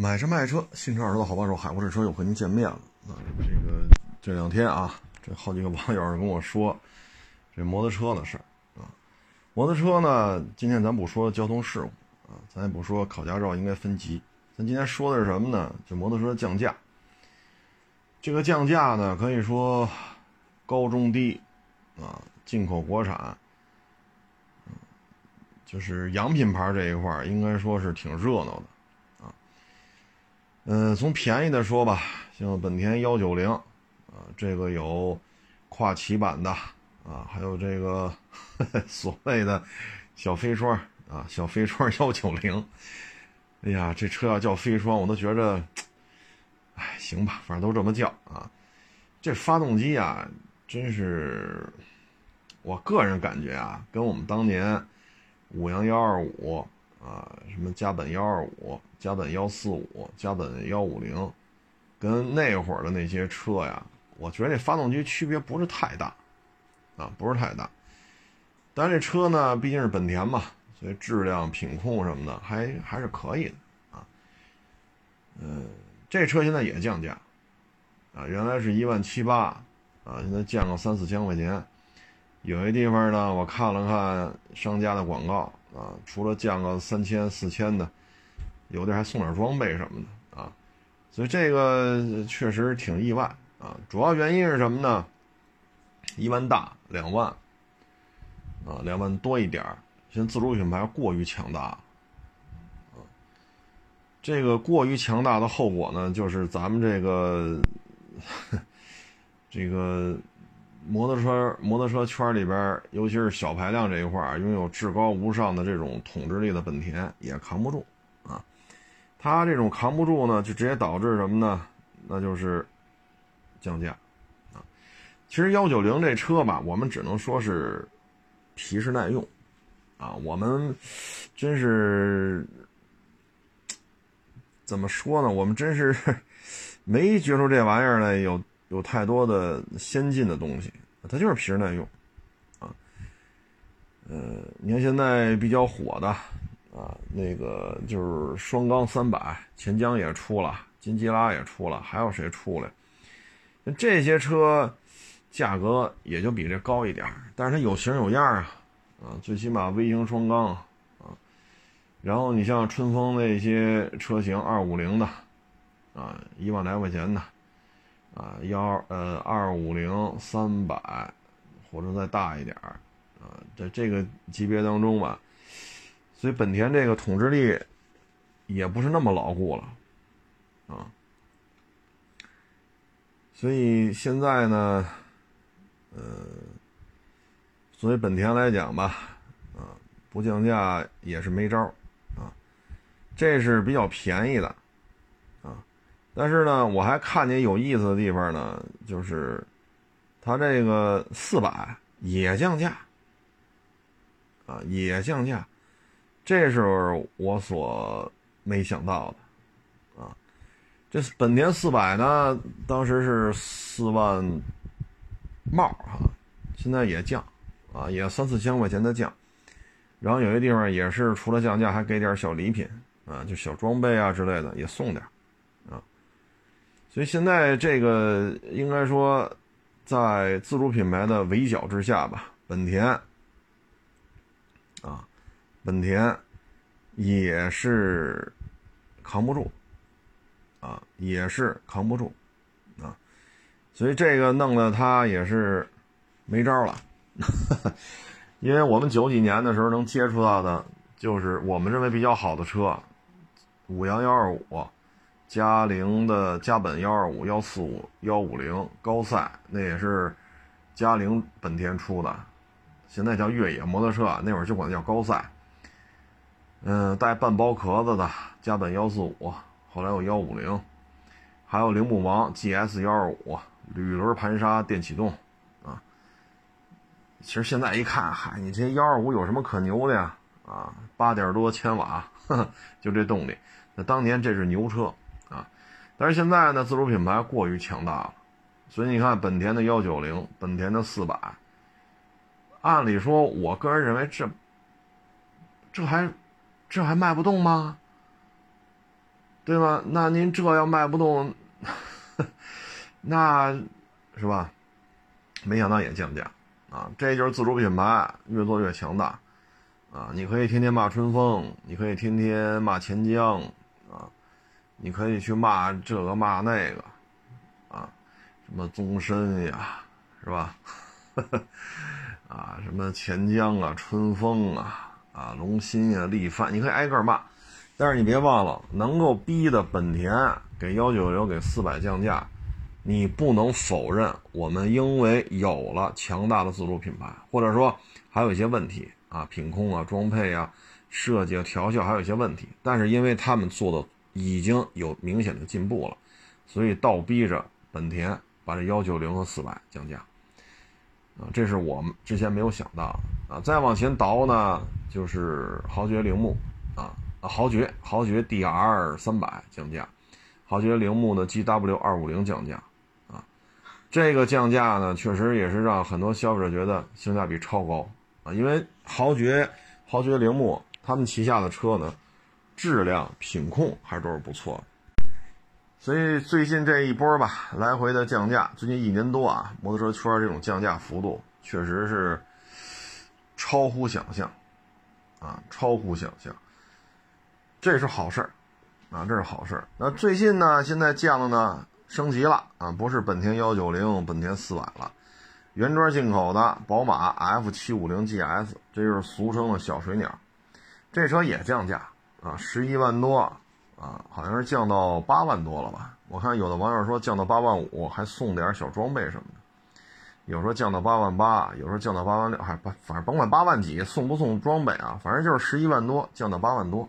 买车卖车，新车二手的好帮手，海阔试车又和您见面了啊！这个这两天啊，这好几个网友跟我说这摩托车的事儿啊。摩托车呢，今天咱不说交通事故啊，咱也不说考驾照应该分级，咱今天说的是什么呢？就摩托车降价。这个降价呢，可以说高中低啊，进口国产，就是洋品牌这一块应该说是挺热闹的。嗯，从便宜的说吧，像本田幺九零，啊，这个有跨骑版的，啊，还有这个 所谓的小飞霜，啊，小飞霜幺九零，哎呀，这车要叫飞霜，我都觉着，哎，行吧，反正都这么叫啊。这发动机啊，真是，我个人感觉啊，跟我们当年五羊幺二五。啊，什么加本幺二五、加本幺四五、加本幺五零，跟那会儿的那些车呀，我觉得这发动机区别不是太大，啊，不是太大。但这车呢，毕竟是本田嘛，所以质量、品控什么的还还是可以的啊。嗯，这车现在也降价，啊，原来是一万七八，啊，现在降个三四千块钱。有些地方呢，我看了看商家的广告。啊，除了降个三千四千的，有的还送点装备什么的啊，所以这个确实挺意外啊。主要原因是什么呢？一万大两万，啊，两万多一点儿。现在自主品牌过于强大，啊，这个过于强大的后果呢，就是咱们这个 这个。摩托车摩托车圈里边，尤其是小排量这一块拥有至高无上的这种统治力的本田也扛不住啊。它这种扛不住呢，就直接导致什么呢？那就是降价啊。其实幺九零这车吧，我们只能说是皮实耐用啊。我们真是怎么说呢？我们真是 没觉出这玩意儿来有。有太多的先进的东西，它就是皮实耐用，啊，呃，你看现在比较火的，啊，那个就是双缸三百，钱江也出了，金吉拉也出了，还有谁出来？这些车价格也就比这高一点，但是它有型有样啊，啊，最起码微型双缸啊，然后你像春风那些车型二五零的，啊，一万来块钱的。啊，幺呃二五零三百，或者再大一点儿，啊，在这个级别当中吧，所以本田这个统治力也不是那么牢固了，啊，所以现在呢，呃，作为本田来讲吧，啊，不降价也是没招儿啊，这是比较便宜的。但是呢，我还看见有意思的地方呢，就是它这个四百也降价，啊，也降价，这是我所没想到的，啊，这本田四百呢，当时是四万帽哈，现在也降，啊，也三四千块钱的降，然后有些地方也是除了降价，还给点小礼品，啊，就小装备啊之类的也送点。所以现在这个应该说，在自主品牌的围剿之下吧，本田啊，本田也是扛不住啊，也是扛不住啊，所以这个弄得他也是没招了，因为我们九几年的时候能接触到的，就是我们认为比较好的车，五羊幺二五。嘉陵的嘉本幺二五幺四五幺五零高赛，那也是嘉陵本田出的，现在叫越野摩托车，那会儿就管它叫高赛。嗯，带半包壳子的嘉本幺四五，后来有幺五零，还有铃木王 GS 幺二五铝轮盘刹电启动啊。其实现在一看，嗨，你这幺二五有什么可牛的呀？啊，八点多千瓦，就这动力，那当年这是牛车。但是现在呢，自主品牌过于强大了，所以你看本田的幺九零，本田的四百，按理说，我个人认为这这还这还卖不动吗？对吧？那您这要卖不动，那是吧？没想到也降价啊！这就是自主品牌越做越强大啊！你可以天天骂春风，你可以天天骂钱江，你可以去骂这个骂那个啊，什么宗申呀，是吧？啊，什么钱江啊，春风啊，啊，龙鑫啊，力帆，你可以挨个骂，但是你别忘了，能够逼的本田给幺九零给四百降价。你不能否认，我们因为有了强大的自主品牌，或者说还有一些问题啊，品控啊、装配啊、设计啊、调校还有一些问题，但是因为他们做的已经有明显的进步了，所以倒逼着本田把这幺九零和四百降价啊，这是我们之前没有想到啊。再往前倒呢，就是豪爵铃木啊，豪爵豪爵 DR 三百降价，豪爵铃木的 GW 二五零降价。啊这个降价呢，确实也是让很多消费者觉得性价比超高啊！因为豪爵、豪爵铃木他们旗下的车呢，质量、品控还是都是不错的。所以最近这一波吧，来回的降价，最近一年多啊，摩托车圈这种降价幅度确实是超乎想象啊，超乎想象。这是好事儿啊，这是好事儿。那最近呢，现在降的呢？升级了啊，不是本田幺九零、本田四百了，原装进口的宝马 F 七五零 GS，这就是俗称的小水鸟。这车也降价啊，十一万多啊，好像是降到八万多了吧？我看有的网友说降到八万五，还送点小装备什么的。有时候降到八万八，有时候降到八万六，还反正甭管八万几，送不送装备啊？反正就是十一万多降到八万多。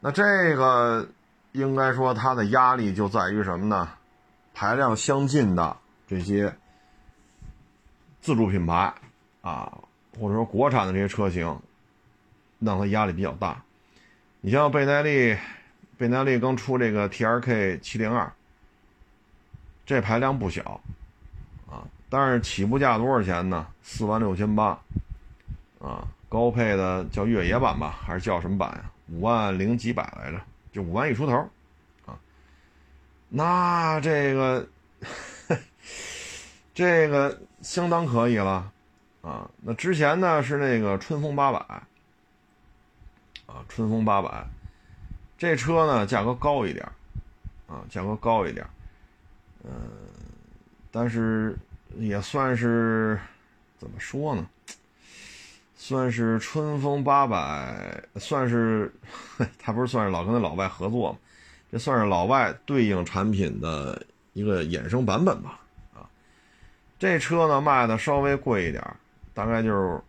那这个。应该说，它的压力就在于什么呢？排量相近的这些自主品牌啊，或者说国产的这些车型，让它压力比较大。你像倍耐力，倍耐力刚出这个 T R K 七零二，这排量不小啊，但是起步价多少钱呢？四万六千八啊，高配的叫越野版吧，还是叫什么版呀？五万零几百来着？就五万一出头，啊，那这个 这个相当可以了，啊，那之前呢是那个春风八百，啊，春风八百，这车呢价格高一点，啊，价格高一点，嗯，但是也算是怎么说呢？算是春风八百，算是，他不是算是老跟那老外合作吗？这算是老外对应产品的一个衍生版本吧。啊，这车呢卖的稍微贵一点，大概就是，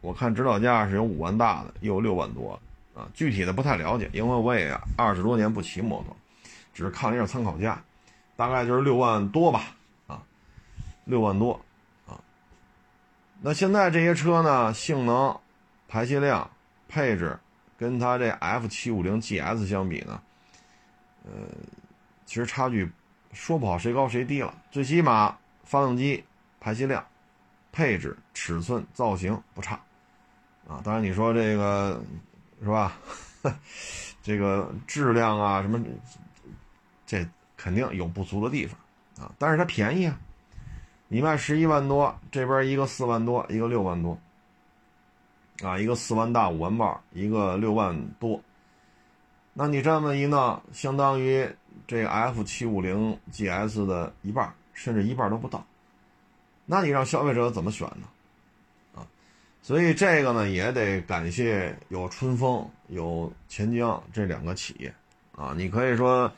我看指导价是有五万大的，也有六万多啊。具体的不太了解，因为我也二十多年不骑摩托，只是看了一下参考价，大概就是六万多吧。啊，六万多。啊那现在这些车呢，性能、排气量、配置，跟它这 F 七五零 GS 相比呢，呃，其实差距说不好谁高谁低了。最起码发动机、排气量、配置、尺寸、造型不差，啊，当然你说这个是吧？这个质量啊什么，这肯定有不足的地方啊，但是它便宜啊。你卖十一万多，这边一个四万多，一个六万多，啊，一个四万大五万半，一个六万多，那你这么一弄，相当于这 F 七五零 GS 的一半，甚至一半都不到，那你让消费者怎么选呢？所以这个呢也得感谢有春风有钱江这两个企业，啊，你可以说。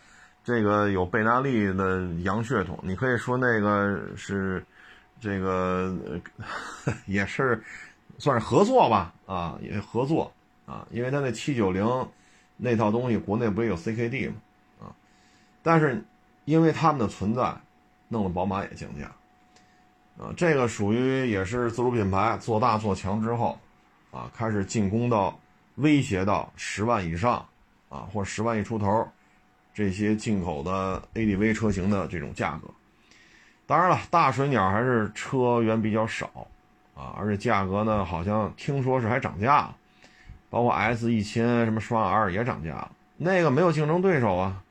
这个有贝纳利的洋血统，你可以说那个是，这个也是算是合作吧，啊，也合作啊，因为他那七九零那套东西国内不也有 CKD 吗？啊，但是因为他们的存在，弄得宝马也降价，啊，这个属于也是自主品牌做大做强之后，啊，开始进攻到威胁到十万以上，啊，或十万一出头。这些进口的 ADV 车型的这种价格，当然了，大水鸟还是车源比较少啊，而且价格呢，好像听说是还涨价了，包括 S 一千什么双 R 也涨价了那个没有竞争对手啊，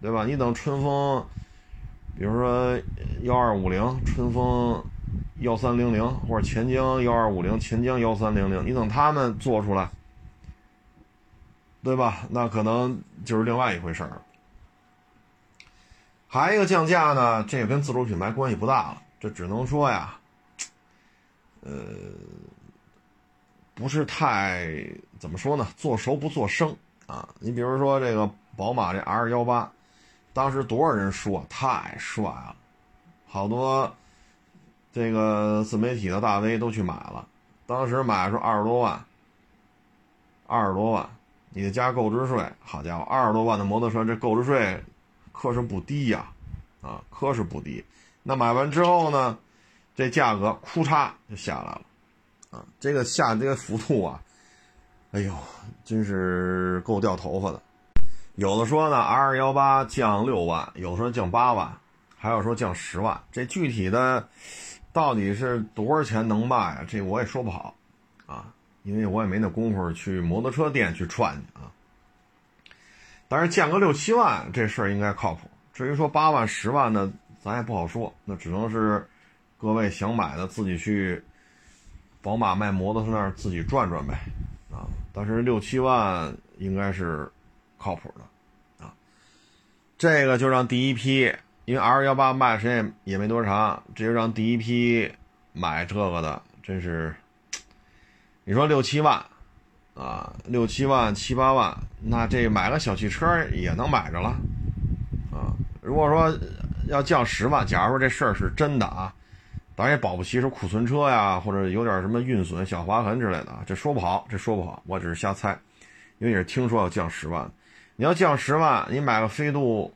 对吧？你等春风，比如说幺二五零，春风幺三零零，或者钱江幺二五零，钱江幺三零零，你等他们做出来，对吧？那可能就是另外一回事儿。还一个降价呢，这个跟自主品牌关系不大了，这只能说呀，呃，不是太怎么说呢？做熟不做生啊。你比如说这个宝马这 R 幺八，当时多少人说太帅了，好多这个自媒体的大 V 都去买了。当时买的时候二十多万，二十多万，你得加购置税，好家伙，二十多万的摩托车这购置税。可是不低呀，啊，可是不低。那买完之后呢，这价格哭嚓就下来了，啊，这个下这个幅度啊，哎呦，真是够掉头发的。有的说呢，R 幺八降六万，有的说降八万，还有说降十万。这具体的到底是多少钱能卖啊？这我也说不好，啊，因为我也没那功夫去摩托车店去串去啊。但是降个六七万，这事儿应该靠谱。至于说八万、十万的，咱也不好说。那只能是各位想买的自己去宝马卖摩托车那儿自己转转呗，啊。但是六七万应该是靠谱的，啊。这个就让第一批，因为 R 幺八卖时间也没多长，这就让第一批买这个的，真是，你说六七万。啊，六七万、七八万，那这买个小汽车也能买着了，啊，如果说要降十万，假如说这事儿是真的啊，当然也保不齐是库存车呀，或者有点什么运损、小划痕之类的，这说不好，这说不好，我只是瞎猜，因为也是听说要降十万，你要降十万，你买个飞度，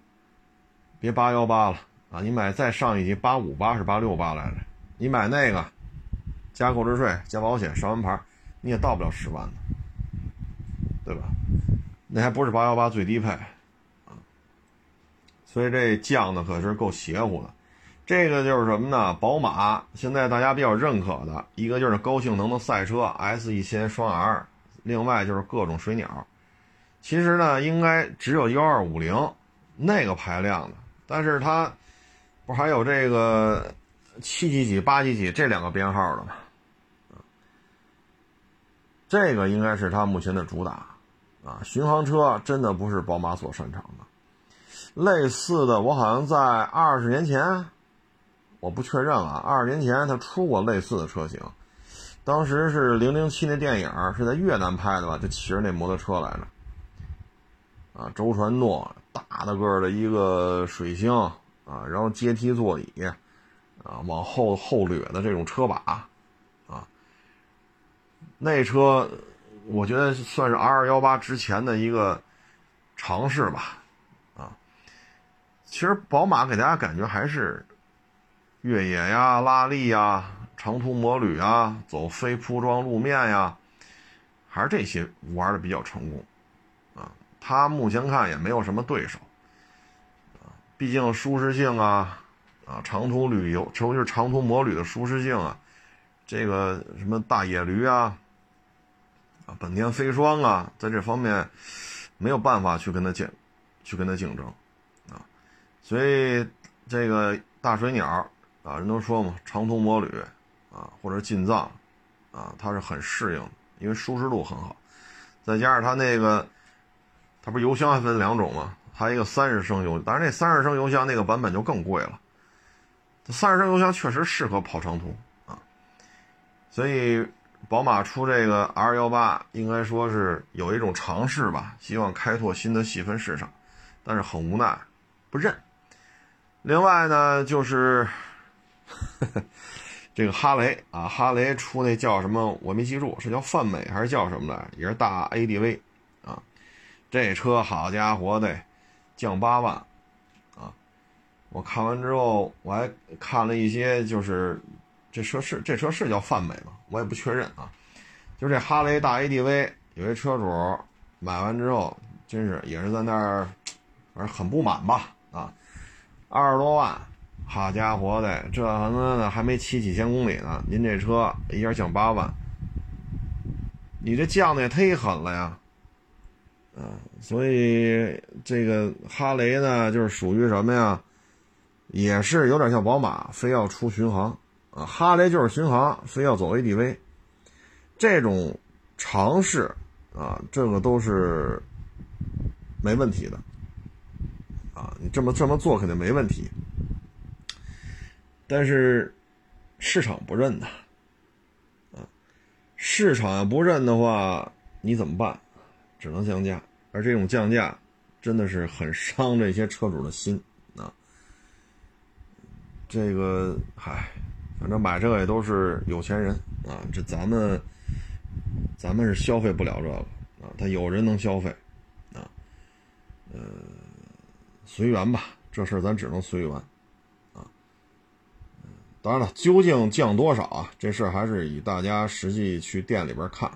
别八幺八了啊，你买再上一级八五八是八六八来着，你买那个，加购置税、加保险、上完牌，你也到不了十万的。对吧？那还不是八幺八最低配啊，所以这降的可是够邪乎的。这个就是什么呢？宝马现在大家比较认可的一个就是高性能的赛车 S 一千双 R，另外就是各种水鸟。其实呢，应该只有幺二五零那个排量的，但是它不还有这个七几几、八几几这两个编号的吗？这个应该是它目前的主打。啊，巡航车真的不是宝马所擅长的。类似的，我好像在二十年前，我不确认了。二十年前它出过类似的车型，当时是零零七那电影是在越南拍的吧？就骑着那摩托车来着。啊，周传诺大的个的一个水星啊，然后阶梯座椅啊，往后后掠的这种车把啊，那车。我觉得算是 R 二幺八之前的一个尝试吧，啊，其实宝马给大家感觉还是越野呀、拉力呀、长途摩旅啊、走非铺装路面呀，还是这些玩的比较成功，它目前看也没有什么对手，啊，毕竟舒适性啊，啊，长途旅游，尤其是长途摩旅的舒适性啊，这个什么大野驴啊。啊，本田飞霜啊，在这方面没有办法去跟他竞，去跟他竞争，啊，所以这个大水鸟啊，人都说嘛，长途摩旅啊，或者进藏啊，它是很适应，因为舒适度很好，再加上它那个，它不是油箱还分两种吗？还有一个三十升油，但是那三十升油箱那个版本就更贵了，三十升油箱确实适合跑长途啊，所以。宝马出这个 R 幺八，应该说是有一种尝试吧，希望开拓新的细分市场，但是很无奈，不认。另外呢，就是呵 呵这个哈雷啊，哈雷出那叫什么，我没记住，是叫泛美还是叫什么来？也是大 ADV，这车好家伙的，降八万啊！我看完之后，我还看了一些，就是。这车是这车是叫泛美吗？我也不确认啊。就这哈雷大 ADV，有一车主买完之后，真是也是在那儿，反正很不满吧？啊，二十多万，好家伙的，这他妈的还没骑几千公里呢，您这车一下降八万，你这降的也忒狠了呀！啊，所以这个哈雷呢，就是属于什么呀？也是有点像宝马，非要出巡航啊。哈雷就是巡航，非要走 ADV，这种尝试啊，这个都是没问题的啊。你这么这么做肯定没问题，但是市场不认呐，啊，市场要不认的话，你怎么办？只能降价，而这种降价真的是很伤这些车主的心啊。这个，嗨，反正买这个也都是有钱人啊。这咱们，咱们是消费不了这个啊。他有人能消费啊，呃，随缘吧，这事儿咱只能随缘啊。当然了，究竟降多少啊？这事儿还是以大家实际去店里边看。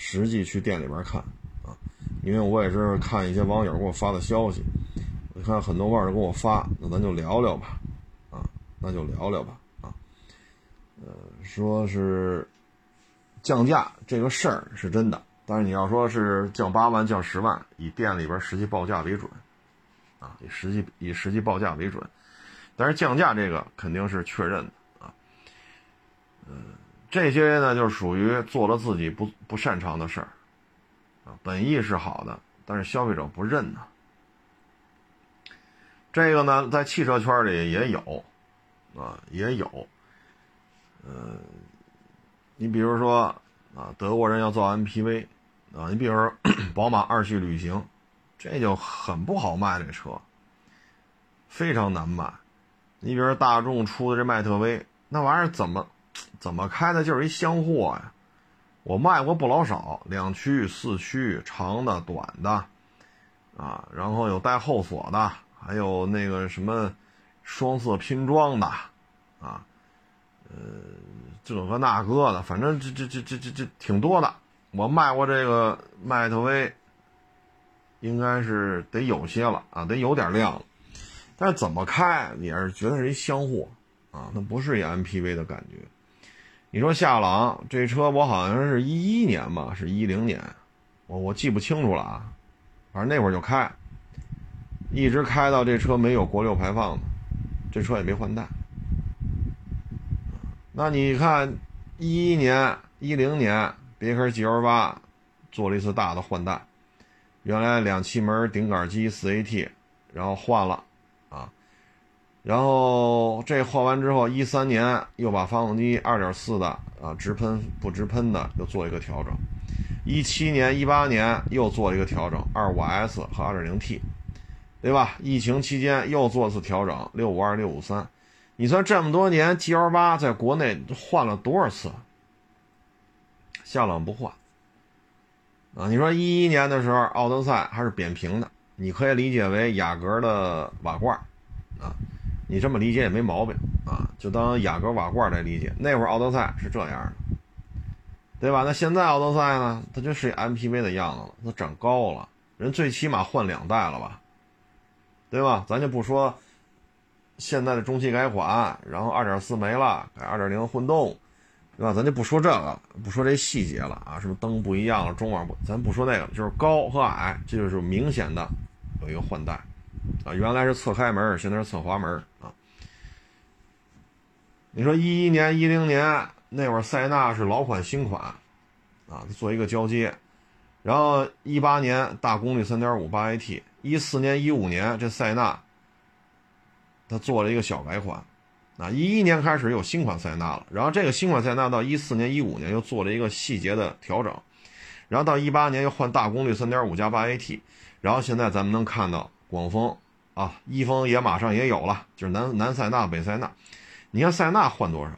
实际去店里边看啊，因为我也是看一些网友给我发的消息，我看很多网友给我发，那咱就聊聊吧，啊，那就聊聊吧，啊，呃，说是降价这个事儿是真的，但是你要说是降八万、降十万，以店里边实际报价为准，啊，以实际以实际报价为准，但是降价这个肯定是确认的啊，嗯。这些呢，就属于做了自己不不擅长的事儿，啊，本意是好的，但是消费者不认呢。这个呢，在汽车圈里也有，啊，也有，呃，你比如说啊，德国人要造 MPV，啊，你比如说 宝马二系旅行，这就很不好卖这车，非常难卖。你比如说大众出的这迈特威，那玩意儿怎么？怎么开的就是一箱货呀！我卖过不老少，两驱、四驱、长的、短的，啊，然后有带后锁的，还有那个什么双色拼装的，啊，呃，这个那个的，反正这这这这这这挺多的。我卖过这个迈特威，应该是得有些了啊，得有点量了。但是怎么开也是觉得是一箱货啊，那不是一 MPV 的感觉。你说夏朗这车，我好像是一一年吧，是一零年，我我记不清楚了啊。反正那会儿就开，一直开到这车没有国六排放的，这车也没换代。那你看，一一年、一零年，别克 GL 八做了一次大的换代，原来两气门顶杆机四 AT，然后换了啊。然后这换完之后，一三年又把发动机二点四的啊直喷不直喷的又做一个调整，一七年一八年又做一个调整，二五 S 和二点零 T，对吧？疫情期间又做次调整，六五二六五三，你算这么多年 G L 八在国内换了多少次？夏朗不换啊？你说一一年的时候奥德赛还是扁平的，你可以理解为雅阁的瓦罐啊。你这么理解也没毛病啊，就当雅阁瓦罐来理解。那会儿奥德赛是这样的，对吧？那现在奥德赛呢？它就是 MPV 的样子了，它长高了，人最起码换两代了吧，对吧？咱就不说现在的中期改款，然后2.4没了，改2.0混动，对吧？咱就不说这个，不说这细节了啊，什么灯不一样了，中网不，咱不说那个，就是高和矮，这就是明显的有一个换代。啊，原来是侧开门，现在是侧滑门啊。你说一一年、一零年那会儿，塞纳是老款新款，啊，做一个交接。然后一八年大功率三点五八 AT，一四年、一五年这塞纳，它做了一个小改款。啊，一一年开始有新款塞纳了，然后这个新款塞纳到一四年、一五年又做了一个细节的调整，然后到一八年又换大功率三点五加八 AT，然后现在咱们能看到。广丰啊，一丰也马上也有了，就是南南塞纳、北塞纳。你看塞纳换多少，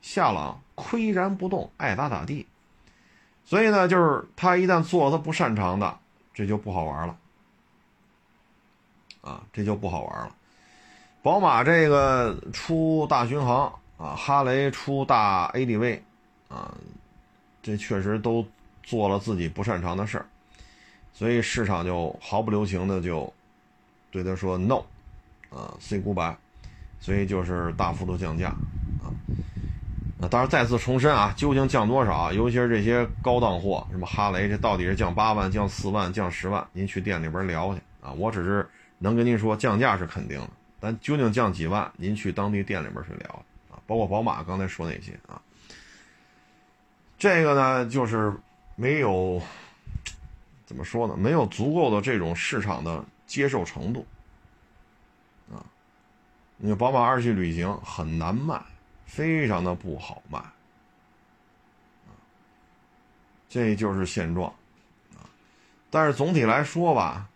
夏朗岿然不动，爱咋咋地。所以呢，就是他一旦做他不擅长的，这就不好玩了。啊，这就不好玩了。宝马这个出大巡航啊，哈雷出大 ADV 啊，这确实都做了自己不擅长的事儿，所以市场就毫不留情的就。对他说 “no”，啊，say goodbye，所以就是大幅度降价，啊，那当然再次重申啊，究竟降多少？尤其是这些高档货，什么哈雷，这到底是降八万、降四万、降十万？您去店里边聊去啊！我只是能跟您说，降价是肯定的，但究竟降几万，您去当地店里边去聊啊！包括宝马刚才说那些啊，这个呢，就是没有怎么说呢？没有足够的这种市场的接受程度。啊你宝马二系旅行很难卖，非常的不好卖，这就是现状，啊，但是总体来说吧，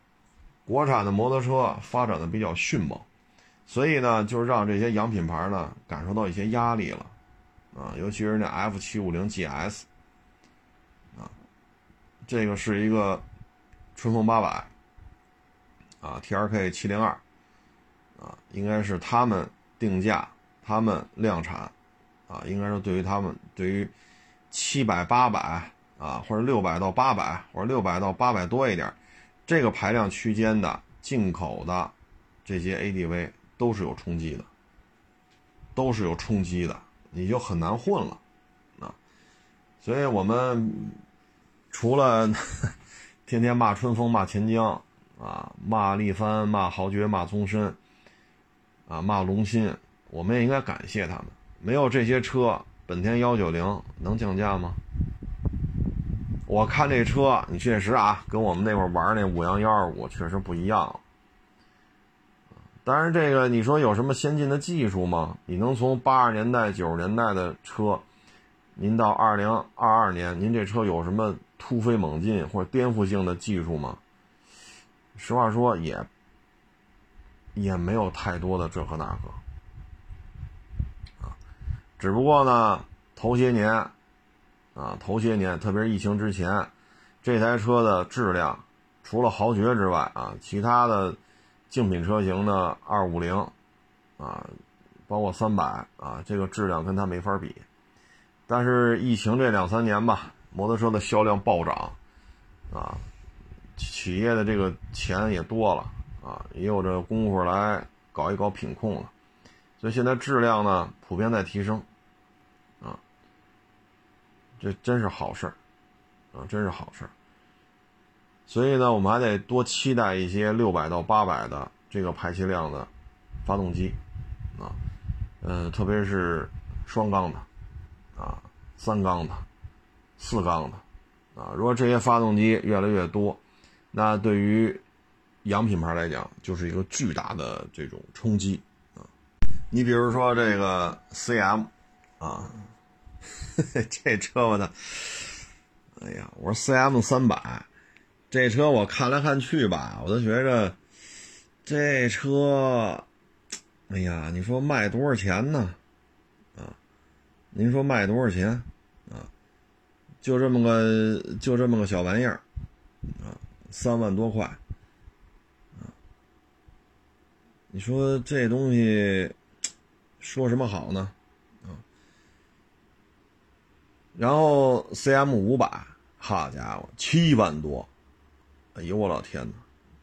国产的摩托车发展的比较迅猛，所以呢，就让这些洋品牌呢感受到一些压力了，啊，尤其是那 F 七五零 GS，啊，这个是一个春风八百，啊，T R K 七零二。啊，应该是他们定价，他们量产，啊，应该说对于他们，对于七百、八百啊，或者六百到八百，或者六百到八百多一点，这个排量区间的进口的这些 ADV 都是有冲击的，都是有冲击的，你就很难混了，啊，所以我们除了 天天骂春风、骂钱江啊，骂力帆、骂豪爵、骂宗申。啊，骂龙鑫，我们也应该感谢他们。没有这些车，本田幺九零能降价吗？我看这车，你确实啊，跟我们那会儿玩那五羊幺二五确实不一样。当然，这个你说有什么先进的技术吗？你能从八十年代、九十年代的车，您到二零二二年，您这车有什么突飞猛进或者颠覆性的技术吗？实话说，也。也没有太多的这和那个，啊，只不过呢，头些年，啊，头些年，特别是疫情之前，这台车的质量，除了豪爵之外，啊，其他的竞品车型的二五零，啊，包括三百，啊，这个质量跟它没法比。但是疫情这两三年吧，摩托车的销量暴涨，啊，企业的这个钱也多了。啊，也有这功夫来搞一搞品控了，所以现在质量呢普遍在提升，啊，这真是好事儿，啊，真是好事儿。所以呢，我们还得多期待一些六百到八百的这个排气量的发动机，啊，呃，特别是双缸的，啊，三缸的，四缸的，啊，如果这些发动机越来越多，那对于洋品牌来讲，就是一个巨大的这种冲击啊！你比如说这个 CM 啊，这车我的，哎呀，我说 CM 三百，这车我看来看去吧，我都觉着这车，哎呀，你说卖多少钱呢？啊，您说卖多少钱？啊，就这么个就这么个小玩意儿，啊，三万多块。啊你说这东西说什么好呢？啊，然后 C M 五百，好家伙，七万多！哎呦我老天哪，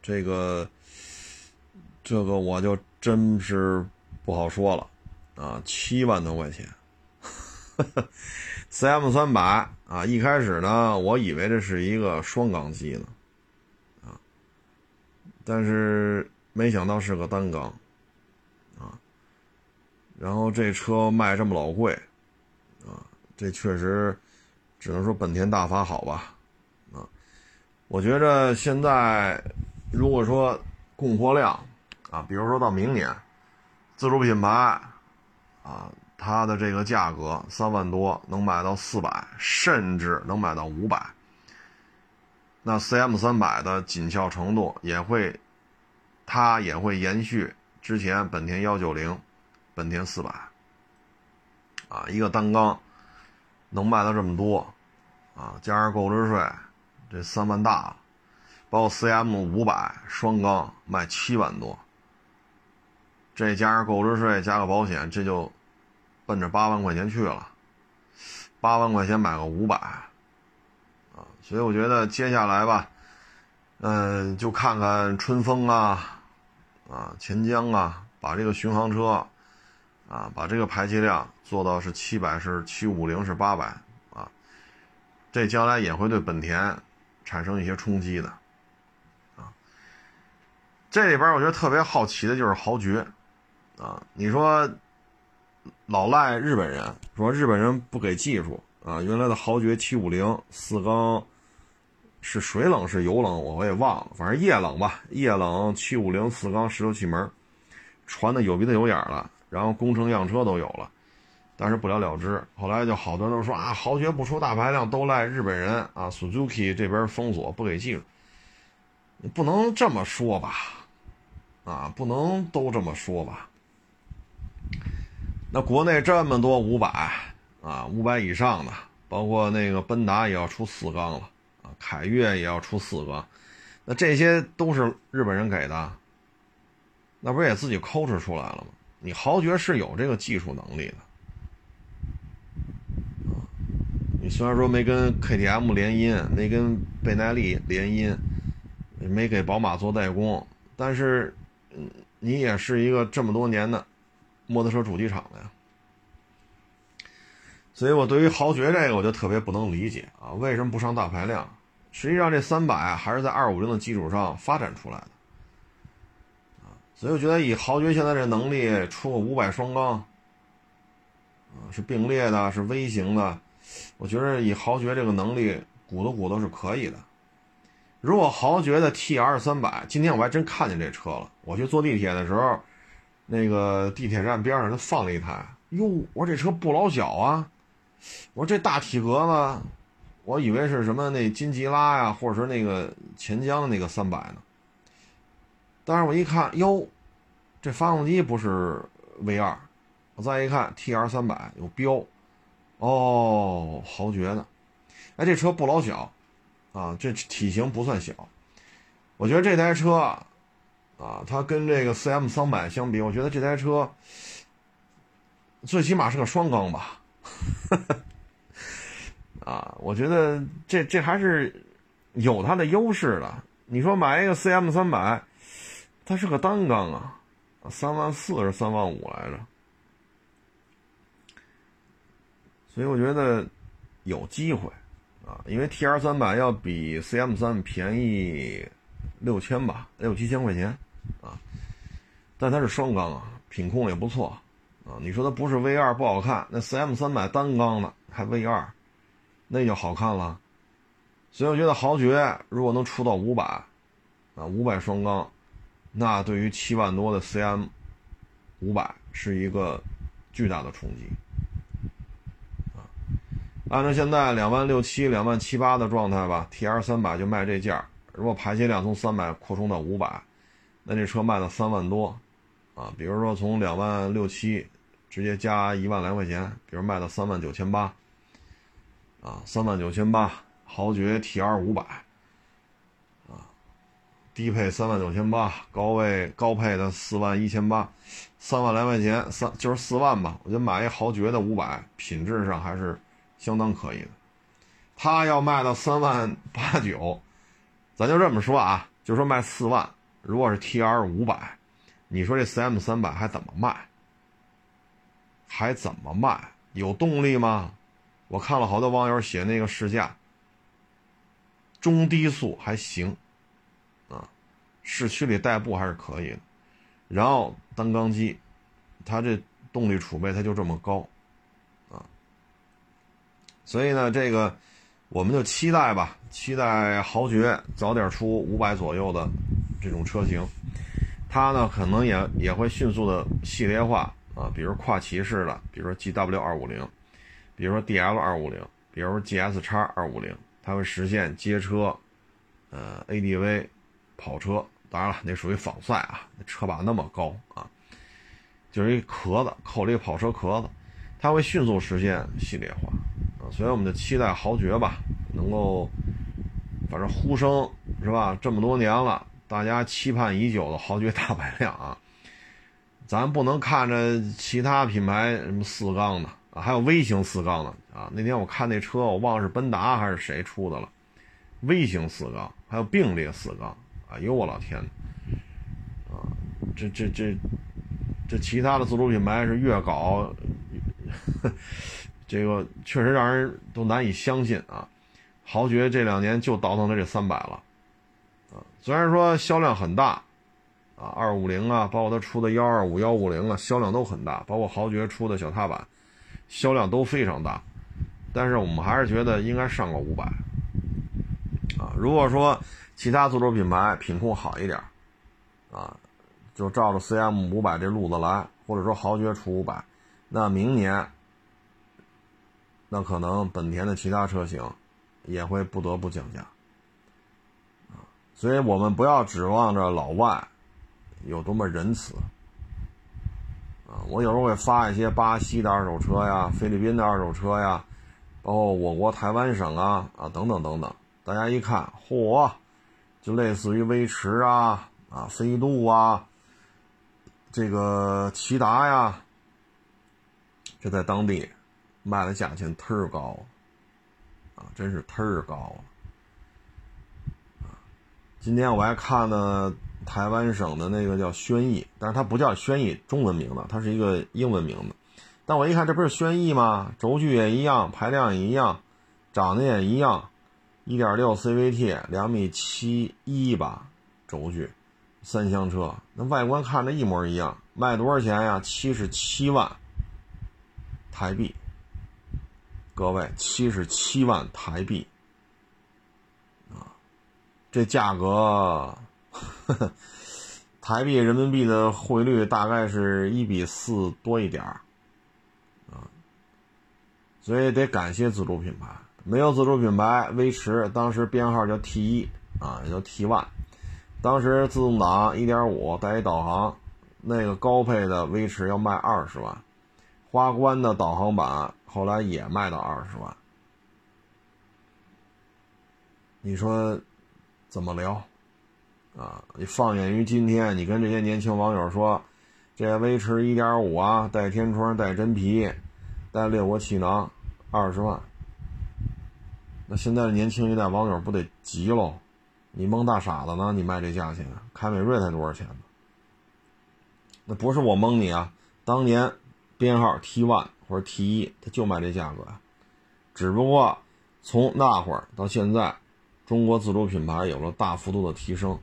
这个这个我就真是不好说了啊，七万多块钱。C M 三百啊，一开始呢，我以为这是一个双缸机呢，但是。没想到是个单缸，啊，然后这车卖这么老贵，啊，这确实只能说本田大法好吧，啊，我觉着现在如果说供货量，啊，比如说到明年，自主品牌，啊，它的这个价格三万多能买到四百，甚至能买到五百，那 CM 三百的紧俏程度也会。它也会延续之前本田幺九零、本田四百，啊，一个单缸能卖到这么多，啊，加上购置税，这三万大了。包括 CM 五百双缸卖七万多，这加上购置税加个保险，这就奔着八万块钱去了。八万块钱买个五百，所以我觉得接下来吧，嗯，就看看春风啊。啊，钱江啊，把这个巡航车，啊，把这个排气量做到是七百，是七五零，是八百啊，这将来也会对本田产生一些冲击的啊。这里边我觉得特别好奇的就是豪爵啊，你说老赖日本人说日本人不给技术啊，原来的豪爵七五零四缸。是水冷是油冷，我我也忘了，反正液冷吧，液冷七五零四缸十六气门，传的有鼻子有眼了，然后工程样车都有了，但是不了了之。后来就好多人都说啊，豪爵不出大排量都赖日本人啊，Suzuki 这边封锁不给技术，不能这么说吧？啊，不能都这么说吧？那国内这么多五百啊，五百以上的，包括那个奔达也要出四缸了。凯越也要出四个，那这些都是日本人给的，那不是也自己抠制出来了吗？你豪爵是有这个技术能力的，你虽然说没跟 KTM 联姻，没跟倍耐力联姻，没给宝马做代工，但是，你也是一个这么多年的摩托车主机厂的呀。所以我对于豪爵这个，我就特别不能理解啊，为什么不上大排量？实际上，这三百还是在二五零的基础上发展出来的，啊，所以我觉得以豪爵现在这能力，出个五百双缸，啊，是并列的，是微型的，我觉得以豪爵这个能力，鼓捣鼓捣是可以的。如果豪爵的 T R 三百，今天我还真看见这车了，我去坐地铁的时候，那个地铁站边上他放了一台，哟，我说这车不老小啊，我说这大体格子。我以为是什么那金吉拉呀，或者是那个钱江那个三百呢？但是我一看，哟，这发动机不是 V 二，我再一看 TR 三百有标，哦，豪爵的，哎，这车不老小，啊，这体型不算小，我觉得这台车，啊，它跟这个 CM 三百相比，我觉得这台车最起码是个双缸吧。啊，我觉得这这还是有它的优势的。你说买一个 CM 三百，它是个单缸啊，三万四是三万五来着，所以我觉得有机会啊，因为 TR 三百要比 CM 三便宜六千吧，六七千块钱啊，但它是双缸啊，品控也不错啊。你说它不是 V 二不好看，那 CM 三百单缸的还 V 二。那就好看了，所以我觉得豪爵如果能出到五百，啊，五百双缸，那对于七万多的 CM 五百是一个巨大的冲击，啊，按照现在两万六七、两万七八的状态吧，TR 三百就卖这价，如果排气量从三百扩充到五百，那这车卖到三万多，啊，比如说从两万六七直接加一万来块钱，比如卖到三万九千八。啊，三万九千八，豪爵 T R 五百，啊，低配三万九千八，高位高配的四万一千八，三万来块钱，三就是四万吧。我觉得买一豪爵的五百，品质上还是相当可以的。他要卖到三万八九，咱就这么说啊，就说卖四万，如果是 T R 五百，你说这 C M 三百还怎么卖？还怎么卖？有动力吗？我看了好多网友写那个试驾，中低速还行，啊，市区里代步还是可以的。然后单缸机，它这动力储备它就这么高，啊，所以呢，这个我们就期待吧，期待豪爵早点出五百左右的这种车型，它呢可能也也会迅速的系列化啊，比如跨骑式的，比如说 G W 二五零。比如说 D L 二五零，比如 G S 叉二五零，它会实现街车，呃 A D V 跑车。当然了，那属于仿赛啊，车把那么高啊，就是一壳子扣了一个跑车壳子，它会迅速实现系列化啊。所以我们就期待豪爵吧，能够，反正呼声是吧？这么多年了，大家期盼已久的豪爵大排量啊，咱不能看着其他品牌什么四缸的。还有微型四缸的啊！那天我看那车，我忘了是奔达还是谁出的了。微型四缸，还有并列四缸，哎呦我老天！啊，这这这，这其他的自主品牌是越搞，这个确实让人都难以相信啊。豪爵这两年就倒腾了这三百了，啊，虽然说销量很大，啊，二五零啊，包括他出的幺二五、幺五零啊，销量都很大，包括豪爵出的小踏板，销量都非常大，但是我们还是觉得应该上个五百，啊，如果说其他自主品牌品控好一点，啊，就照着 CM 五百这路子来，或者说豪爵出五百，那明年，那可能本田的其他车型。也会不得不降价，啊，所以我们不要指望着老外有多么仁慈，啊，我有时候会发一些巴西的二手车呀、菲律宾的二手车呀，包括我国台湾省啊啊等等等等，大家一看，嚯，就类似于威驰啊、啊飞度啊，这个骐达呀，这在当地卖的价钱忒高。啊，真是忒高了！今天我还看呢台湾省的那个叫轩逸，但是它不叫轩逸中文名字，它是一个英文名字。但我一看，这不是轩逸吗？轴距也一样，排量也一样，长得也一样，1.6 CVT，两米七一吧，轴距，三厢车，那外观看着一模一样，卖多少钱呀？七十七万台币。各位，七十七万台币啊，这价格，台币人民币的汇率大概是一比四多一点儿啊，所以得感谢自主品牌。没有自主品牌，威驰当时编号叫 T 一啊，也叫 T one，当时自动挡一点五带一导航，那个高配的威驰要卖二十万，花冠的导航版。后来也卖到二十万，你说怎么聊啊？你放眼于今天，你跟这些年轻网友说，这威驰一点五啊，带天窗、带真皮、带六个气囊，二十万，那现在的年轻一代网友不得急喽？你蒙大傻子呢？你卖这价钱，凯美瑞才多少钱呢？那不是我蒙你啊，当年编号 T one。或者 T 一，它就卖这价格，只不过从那会儿到现在，中国自主品牌有了大幅度的提升，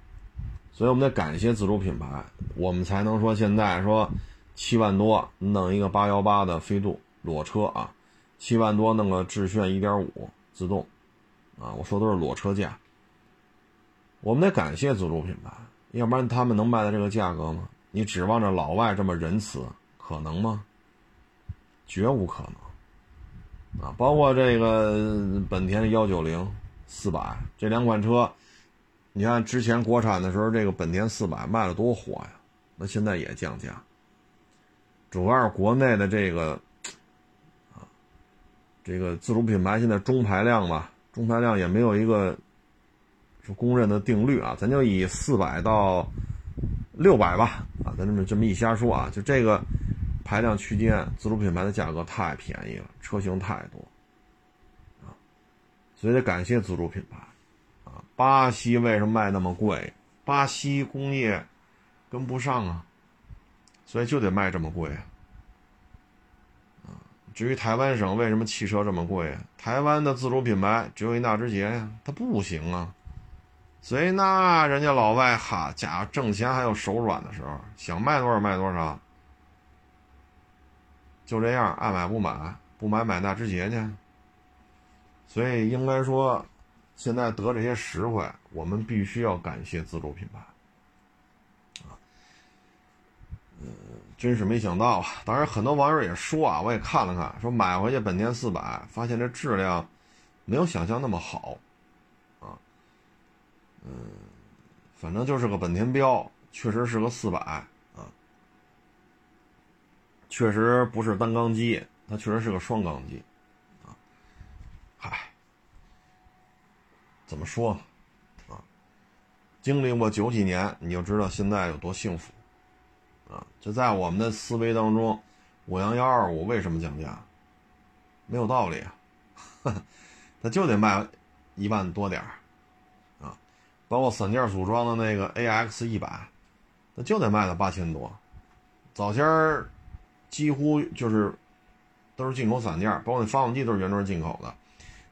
所以我们得感谢自主品牌，我们才能说现在说七万多弄一个八幺八的飞度裸车啊，七万多弄个致炫一点五自动，啊，我说都是裸车价，我们得感谢自主品牌，要不然他们能卖到这个价格吗？你指望着老外这么仁慈，可能吗？绝无可能，啊！包括这个本田的幺九零、四百这两款车，你看之前国产的时候，这个本田四百卖的多火呀，那现在也降价。主要是国内的这个，啊，这个自主品牌现在中排量吧，中排量也没有一个是公认的定律啊，咱就以四百到六百吧，啊，咱这么这么一瞎说啊，就这个。排量区间，自主品牌的价格太便宜了，车型太多，啊，所以得感谢自主品牌，巴西为什么卖那么贵？巴西工业跟不上啊，所以就得卖这么贵，啊，至于台湾省为什么汽车这么贵啊？台湾的自主品牌只有一纳智捷呀，它不行啊，所以那人家老外哈家挣钱还有手软的时候，想卖多少卖多少。就这样，爱买不买，不买买纳智捷去。所以应该说，现在得这些实惠，我们必须要感谢自主品牌。啊，嗯，真是没想到啊！当然，很多网友也说啊，我也看了看，说买回去本田四百，发现这质量没有想象那么好。啊，嗯，反正就是个本田标，确实是个四百。啊确实不是单缸机，它确实是个双缸机，啊，嗨，怎么说呢？啊，经历过九几年，你就知道现在有多幸福，啊，就在我们的思维当中，五羊幺二五为什么降价？没有道理啊，它就得卖一万多点儿，啊，包括散件组装的那个 AX 一百，那就得卖到八千多。早先儿几乎就是都是进口散件，包括那发动机都是原装进口的，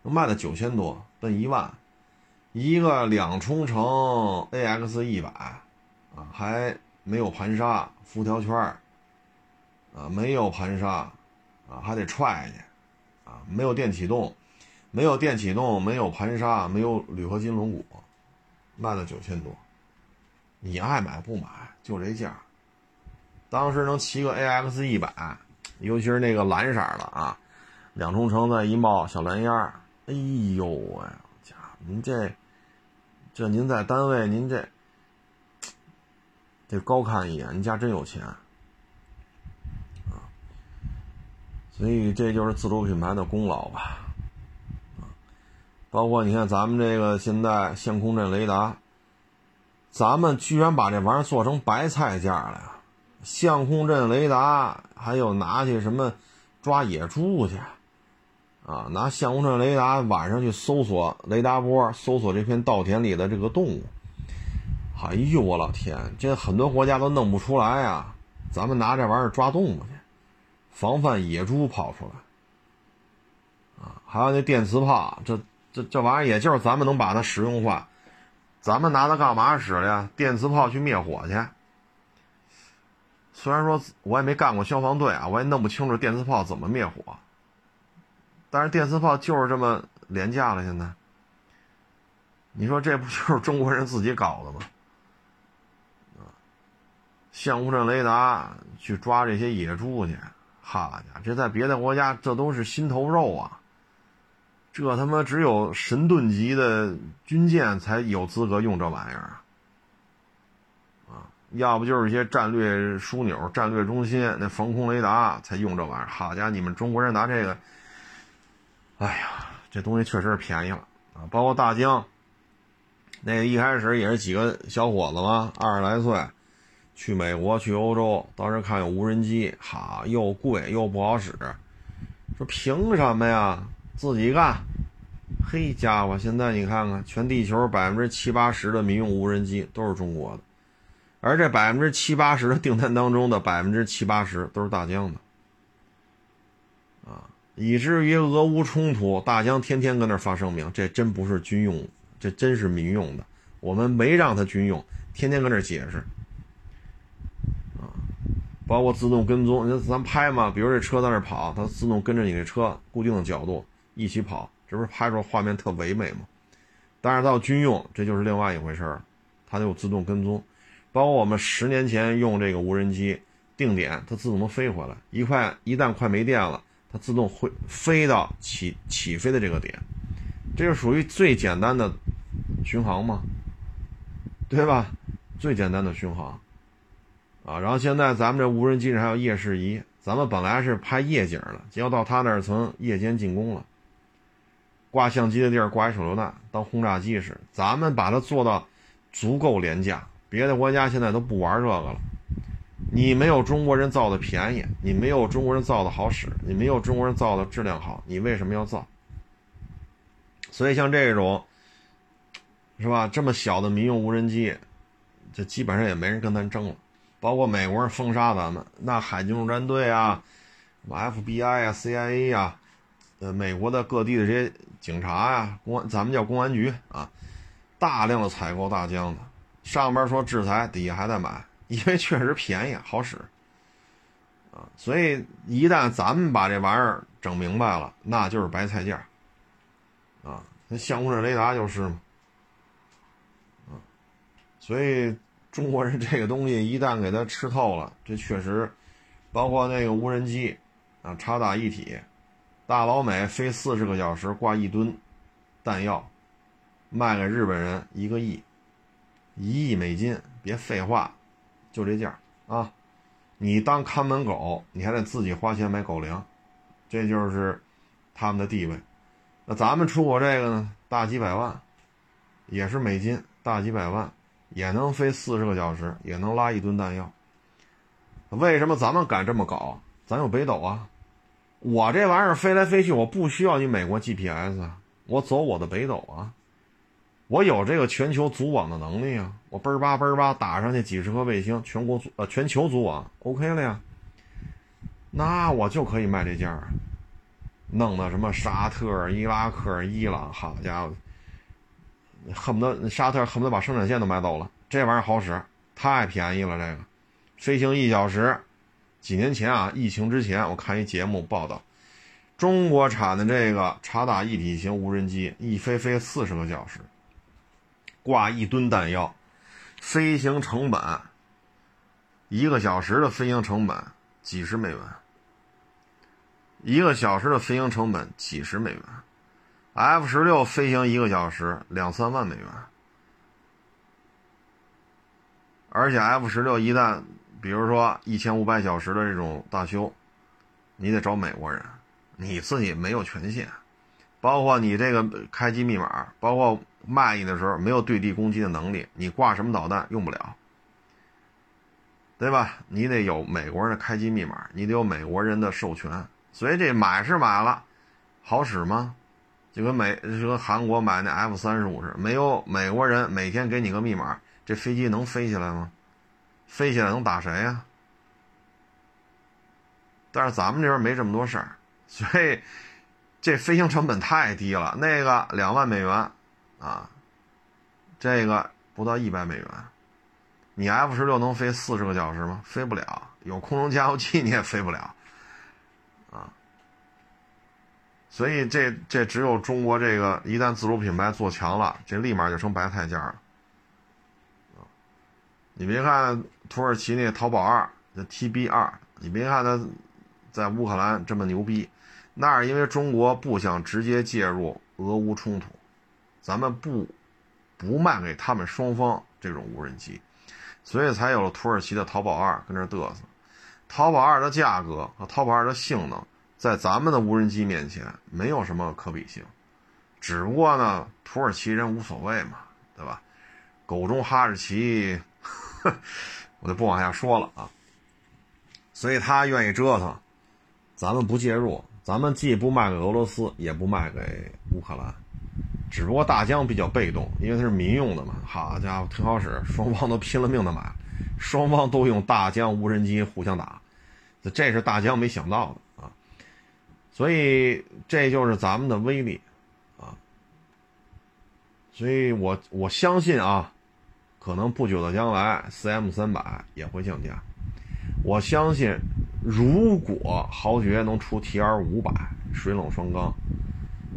能卖到九千多，奔一万，一个两冲程 AX 一百啊，还没有盘刹、辐条圈啊，没有盘刹啊，还得踹去啊，没有电启动，没有电启动，没有盘刹，没有铝合金轮毂，卖了九千多，你爱买不买就这价。当时能骑个 AX 一百，尤其是那个蓝色的啊，两冲程再一冒小蓝烟儿，哎呦喂，家您这这您在单位您这得高看一眼，您家真有钱啊！所以这就是自主品牌的功劳吧，啊，包括你看咱们这个现在相控阵雷达，咱们居然把这玩意儿做成白菜价了！相控阵雷达，还有拿去什么抓野猪去啊？拿相控阵雷达晚上去搜索雷达波，搜索这片稻田里的这个动物。哎呦我老天，这很多国家都弄不出来啊！咱们拿这玩意儿抓动物去，防范野猪跑出来啊！还有那电磁炮，这这这玩意儿也就是咱们能把它实用化。咱们拿它干嘛使的呀？电磁炮去灭火去。虽然说我也没干过消防队啊，我也弄不清楚电磁炮怎么灭火。但是电磁炮就是这么廉价了，现在。你说这不就是中国人自己搞的吗？啊，相控阵雷达去抓这些野猪去，好家伙，这在别的国家这都是心头肉啊。这他妈只有神盾级的军舰才有资格用这玩意儿啊。要不就是一些战略枢纽、战略中心那防空雷达才用这玩意儿。好家伙，你们中国人拿这个，哎呀，这东西确实是便宜了啊！包括大疆，那个一开始也是几个小伙子嘛，二十来岁，去美国、去欧洲，当时看有无人机，哈，又贵又不好使，说凭什么呀？自己干。嘿家伙，现在你看看，全地球百分之七八十的民用无人机都是中国的。而这百分之七八十的订单当中的百分之七八十都是大疆的，以至于俄乌冲突，大疆天天跟那发声明，这真不是军用，这真是民用的，我们没让它军用，天天跟那解释，啊，包括自动跟踪，你咱拍嘛，比如这车在那跑，它自动跟着你这车固定的角度一起跑，这不是拍出画面特唯美吗？但是到军用，这就是另外一回事儿，它就自动跟踪。包括我们十年前用这个无人机定点，它自动能飞回来。一块一旦快没电了，它自动会飞到起起飞的这个点，这是属于最简单的巡航嘛，对吧？最简单的巡航啊。然后现在咱们这无人机上还有夜视仪，咱们本来是拍夜景的，结果到他那儿成夜间进攻了。挂相机的地儿挂一手榴弹当轰炸机使，咱们把它做到足够廉价。别的国家现在都不玩这个了，你没有中国人造的便宜，你没有中国人造的好使，你没有中国人造的质量好，你为什么要造？所以像这种，是吧？这么小的民用无人机，这基本上也没人跟咱争了。包括美国人封杀咱们，那海军陆战队啊，什么 FBI 啊、CIA 啊，呃，美国的各地的这些警察呀、公安，咱们叫公安局啊，大量的采购大疆的。上边说制裁，底下还在买，因为确实便宜好使，啊，所以一旦咱们把这玩意儿整明白了，那就是白菜价，啊，那相控阵雷达就是嘛，啊，所以中国人这个东西一旦给它吃透了，这确实，包括那个无人机，啊，插打一体，大老美飞四十个小时挂一吨弹药，卖给日本人一个亿。一亿美金，别废话，就这价啊！你当看门狗，你还得自己花钱买狗粮，这就是他们的地位。那咱们出口这个呢，大几百万，也是美金，大几百万，也能飞四十个小时，也能拉一吨弹药。为什么咱们敢这么搞？咱有北斗啊！我这玩意儿飞来飞去，我不需要你美国 GPS 啊，我走我的北斗啊。我有这个全球组网的能力啊！我嘣儿吧嘣儿吧打上去几十颗卫星，全国组呃全球组网 OK 了呀。那我就可以卖这价儿，弄的什么沙特、伊拉克、伊朗，好家伙，恨不得沙特恨不得把生产线都买走了。这玩意儿好使，太便宜了。这个飞行一小时，几年前啊，疫情之前，我看一节目报道，中国产的这个察打一体型无人机一飞飞四十个小时。挂一吨弹药，飞行成本一个小时的飞行成本几十美元，一个小时的飞行成本几十美元，F 十六飞行一个小时两三万美元，而且 F 十六一旦比如说一千五百小时的这种大修，你得找美国人，你自己没有权限，包括你这个开机密码，包括。卖你的时候没有对地攻击的能力，你挂什么导弹用不了，对吧？你得有美国人的开机密码，你得有美国人的授权。所以这买是买了，好使吗？就跟美就跟韩国买那 F 三十五似的，没有美国人每天给你个密码，这飞机能飞起来吗？飞起来能打谁呀？但是咱们这边没这么多事儿，所以这飞行成本太低了。那个两万美元。啊，这个不到一百美元，你 F 十六能飞四十个小时吗？飞不了，有空中加油器你也飞不了，啊，所以这这只有中国这个一旦自主品牌做强了，这立马就成白菜价了，你别看土耳其那淘宝二那 TB 二，你别看它在乌克兰这么牛逼，那是因为中国不想直接介入俄乌冲突。咱们不不卖给他们双方这种无人机，所以才有了土耳其的淘宝二跟这嘚瑟。淘宝二的价格和淘宝二的性能，在咱们的无人机面前没有什么可比性。只不过呢，土耳其人无所谓嘛，对吧？狗中哈士奇，我就不往下说了啊。所以他愿意折腾，咱们不介入，咱们既不卖给俄罗斯，也不卖给乌克兰。只不过大疆比较被动，因为它是民用的嘛。好家伙，挺好使，双方都拼了命的买，双方都用大疆无人机互相打，这是大疆没想到的啊。所以这就是咱们的威力啊。所以我我相信啊，可能不久的将来，CM 三百也会降价。我相信，如果豪爵能出 TR 五百水冷双缸。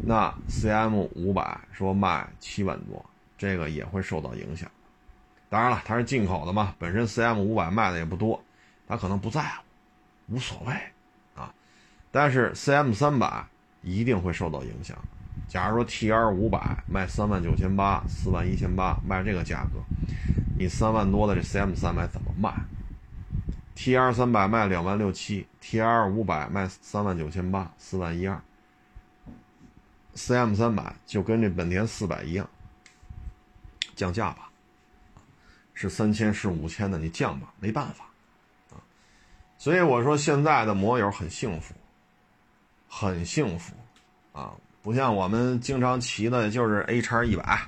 那 CM 五百说卖七万多，这个也会受到影响。当然了，它是进口的嘛，本身 CM 五百卖的也不多，它可能不在乎，无所谓啊。但是 CM 三百一定会受到影响。假如说 TR 五百卖三万九千八、四万一千八卖这个价格，你三万多的这 CM 三百怎么卖？TR 三百卖两万六七，TR 五百卖三万九千八、四万一二。CM 三百就跟这本田四百一样，降价吧，是三千是五千的，你降吧，没办法，啊，所以我说现在的摩友很幸福，很幸福，啊，不像我们经常骑的就是 A 叉一百，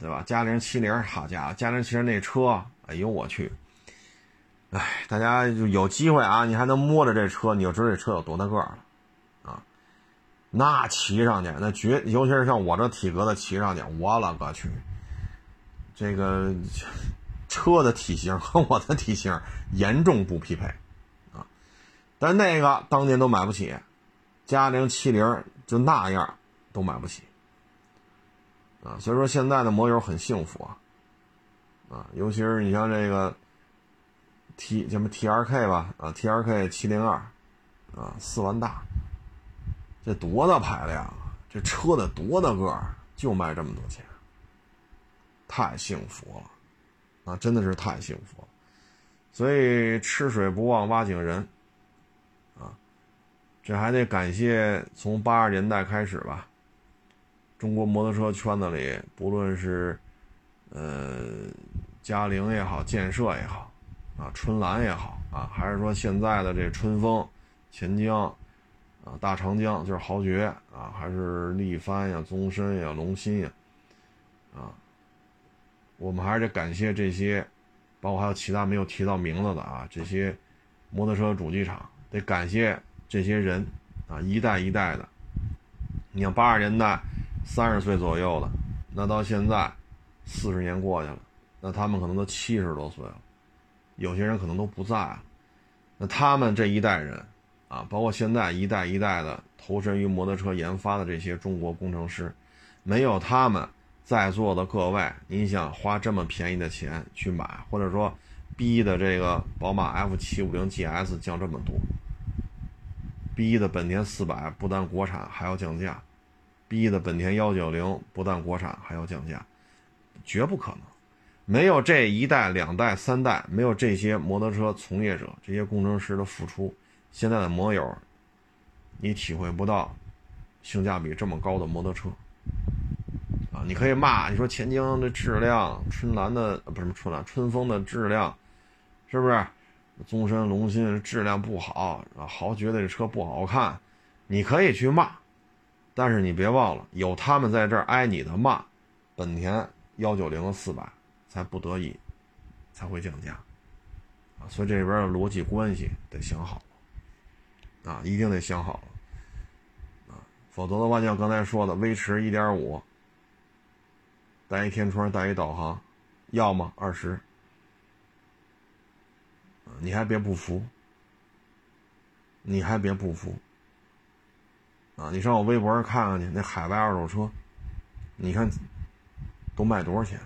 对吧？嘉陵七零，好家伙，嘉陵七零那车，哎呦我去，哎，大家就有机会啊，你还能摸着这车，你就知道这车有多大个了。那骑上去，那绝，尤其是像我这体格的骑上去，我勒个去！这个车的体型和我的体型严重不匹配啊！但那个当年都买不起，嘉陵七零就那样都买不起啊！所以说现在的摩友很幸福啊啊！尤其是你像这个 T 什么 T R K 吧啊 T R K 七零二啊四万大。这多大排量啊！这车得多大个儿，就卖这么多钱，太幸福了，啊，真的是太幸福了。所以吃水不忘挖井人，啊，这还得感谢从八十年代开始吧，中国摩托车圈子里，不论是呃嘉陵也好，建设也好，啊，春兰也好，啊，还是说现在的这春风、钱江。啊，大长江就是豪爵啊，还是力帆呀、宗申呀、龙鑫呀，啊，我们还是得感谢这些，包括还有其他没有提到名字的啊，这些摩托车主机厂，得感谢这些人啊，一代一代的。你像八十年代三十岁左右的，那到现在四十年过去了，那他们可能都七十多岁了，有些人可能都不在了。那他们这一代人啊，包括现在一代一代的投身于摩托车研发的这些中国工程师，没有他们在座的各位，你想花这么便宜的钱去买，或者说逼的这个宝马 F 七五零 GS 降这么多，逼的本田四百不但国产还要降价，逼的本田幺九零不但国产还要降价，绝不可能。没有这一代、两代、三代，没有这些摩托车从业者、这些工程师的付出，现在的摩友，你体会不到性价比这么高的摩托车啊！你可以骂你说钱江的质量，春兰的不是春兰，春风的质量，是不是？宗申、龙鑫质量不好啊，豪觉得这车不好看，你可以去骂，但是你别忘了，有他们在这儿挨你的骂，本田幺九零和四百。才不得已才会降价啊，所以这里边的逻辑关系得想好啊，一定得想好了啊，否则的话，就像刚才说的，威驰一点五带一天窗带一导航，要么二十，你还别不服，你还别不服啊！你上我微博上看看去，那海外二手车，你看都卖多少钱？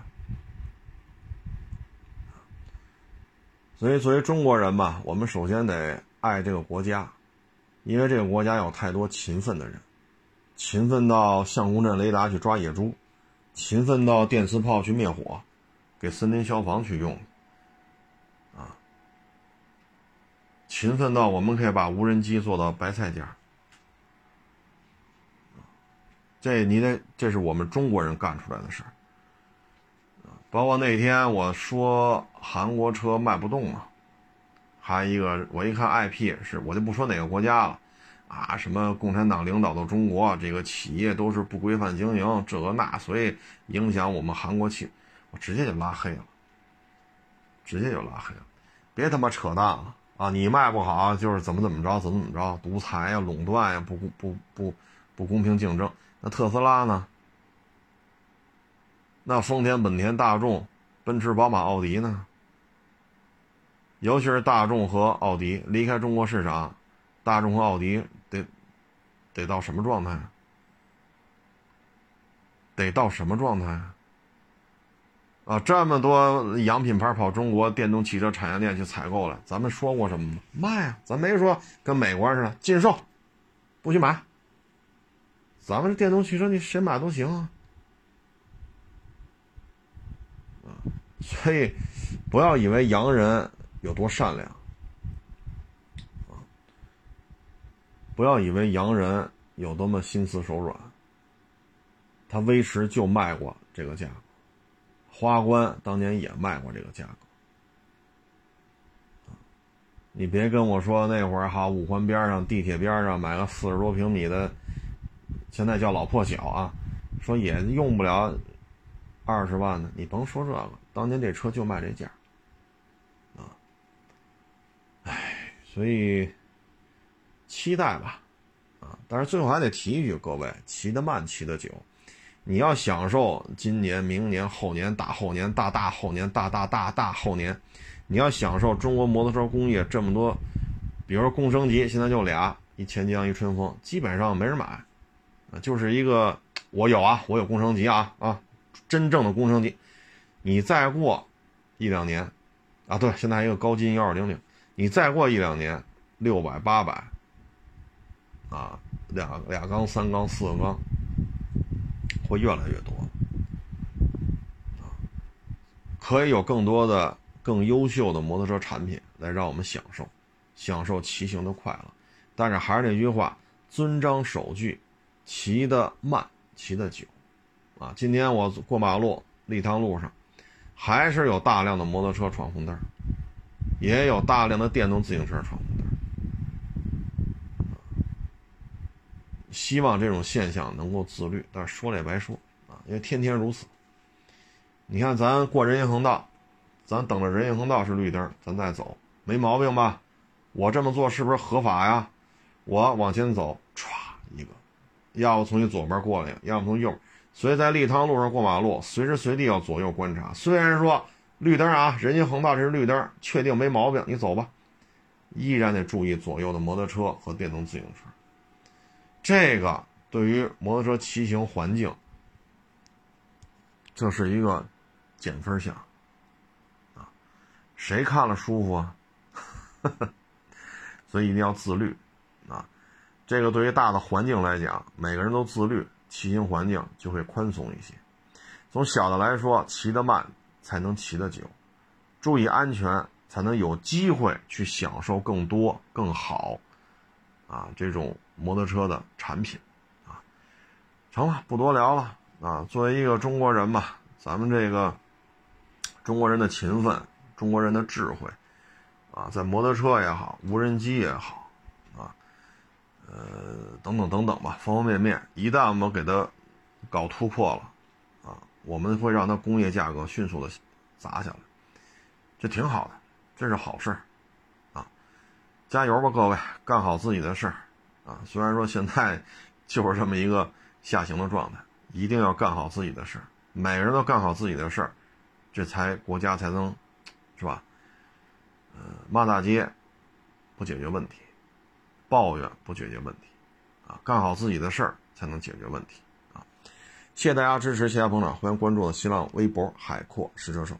所以，作为中国人吧，我们首先得爱这个国家，因为这个国家有太多勤奋的人，勤奋到相公镇雷达去抓野猪，勤奋到电磁炮去灭火，给森林消防去用，啊，勤奋到我们可以把无人机做到白菜价，这你得，这是我们中国人干出来的事儿。包括那天我说韩国车卖不动了，还一个我一看 IP 是我就不说哪个国家了，啊什么共产党领导的中国这个企业都是不规范经营这个那，所以影响我们韩国企，我直接就拉黑了，直接就拉黑了，别他妈扯淡了啊！你卖不好就是怎么怎么着怎么怎么着，独裁呀垄断呀不不不不公平竞争，那特斯拉呢？那丰田、本田、大众、奔驰、宝马、奥迪呢？尤其是大众和奥迪离开中国市场，大众和奥迪得得到什么状态？得到什么状态？啊，这么多洋品牌跑中国电动汽车产业链去采购了，咱们说过什么吗？卖啊！咱没说跟美国似的禁售，不许买。咱们这电动汽车你谁买都行啊。所以，不要以为洋人有多善良，啊，不要以为洋人有多么心慈手软。他威驰就卖过这个价格，花冠当年也卖过这个价格。你别跟我说那会儿哈，五环边上、地铁边上买个四十多平米的，现在叫老破小啊，说也用不了二十万呢。你甭说这个。当年这车就卖这价，啊，唉，所以期待吧，啊，但是最后还得提一句，各位骑得慢，骑得久，你要享受今年、明年、后年、大后年、大大后年、大大大大后年，你要享受中国摩托车工业这么多，比如说工升级，现在就俩，一钱江一春风，基本上没人买，啊，就是一个我有啊，我有工升级啊啊，真正的工升级。你再过一两年，啊，对，现在还有一个高金幺二零零，你再过一两年，六百八百，啊，俩俩缸、三缸、四个缸，会越来越多，啊，可以有更多的、更优秀的摩托车产品来让我们享受，享受骑行的快乐。但是还是那句话，遵章守矩，骑得慢，骑得久，啊，今天我过马路，立汤路上。还是有大量的摩托车闯红灯，也有大量的电动自行车闯红灯。希望这种现象能够自律，但是说了也白说啊，因为天天如此你看咱过人行横道，咱等着人行横道是绿灯，咱再走，没毛病吧？我这么做是不是合法呀？我往前走，歘一个，要不从你左边过来，要不从右。所以在立汤路上过马路，随时随地要左右观察。虽然说绿灯啊，人行横道这是绿灯，确定没毛病，你走吧，依然得注意左右的摩托车和电动自行车。这个对于摩托车骑行环境，这是一个减分项啊，谁看了舒服啊？所以一定要自律啊！这个对于大的环境来讲，每个人都自律，骑行环境就会宽松一些。从小的来说，骑得慢才能骑得久，注意安全才能有机会去享受更多、更好啊这种摩托车的产品啊。成了，不多聊了啊！作为一个中国人吧，咱们这个中国人的勤奋，中国人的智慧。啊，在摩托车也好，无人机也好，啊，呃，等等等等吧，方方面面，一旦我们给它搞突破了，我们会让它工业价格迅速的砸下来，这挺好的，这是好事啊，加油吧，各位，干好自己的事儿，啊，虽然说现在就是这么一个下行的状态，一定要干好自己的事儿，每个人都干好自己的事儿，这才国家才能，是吧？骂大街不解决问题，抱怨不解决问题，啊，干好自己的事儿才能解决问题，谢谢大家支持，谢谢捧场，欢迎关注我的新浪微博“海阔试车手”。